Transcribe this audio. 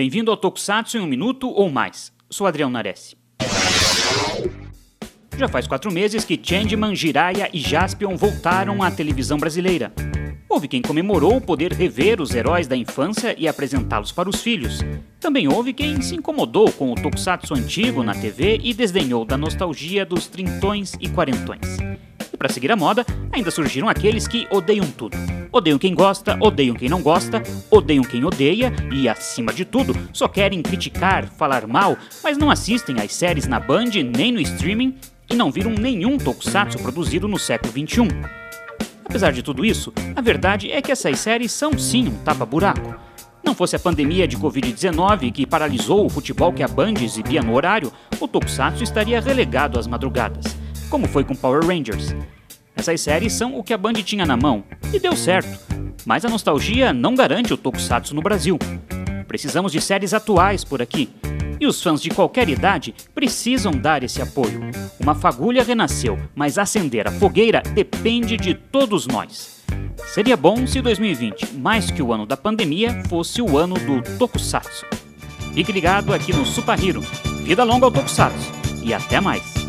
Bem-vindo ao Tokusatsu em um minuto ou mais. Sou Adriano Nares. Já faz quatro meses que Changeman, Jiraiya e Jaspion voltaram à televisão brasileira. Houve quem comemorou poder rever os heróis da infância e apresentá-los para os filhos. Também houve quem se incomodou com o tokusatsu antigo na TV e desdenhou da nostalgia dos trintões e quarentões. Para seguir a moda, ainda surgiram aqueles que odeiam tudo. Odeiam quem gosta, odeiam quem não gosta, odeiam quem odeia e, acima de tudo, só querem criticar, falar mal, mas não assistem às séries na Band nem no streaming e não viram nenhum tokusatsu produzido no século XXI. Apesar de tudo isso, a verdade é que essas séries são sim um tapa-buraco. Não fosse a pandemia de Covid-19 que paralisou o futebol que a Band exibia no horário, o Tokusatsu estaria relegado às madrugadas, como foi com Power Rangers. Essas séries são o que a Band tinha na mão, e deu certo. Mas a nostalgia não garante o Tokusatsu no Brasil. Precisamos de séries atuais por aqui, e os fãs de qualquer idade precisam dar esse apoio. Uma fagulha renasceu, mas acender a fogueira depende de todos nós. Seria bom se 2020, mais que o ano da pandemia, fosse o ano do Tokusatsu. Fique ligado aqui no Super Hero. Vida longa ao Tokusatsu e até mais!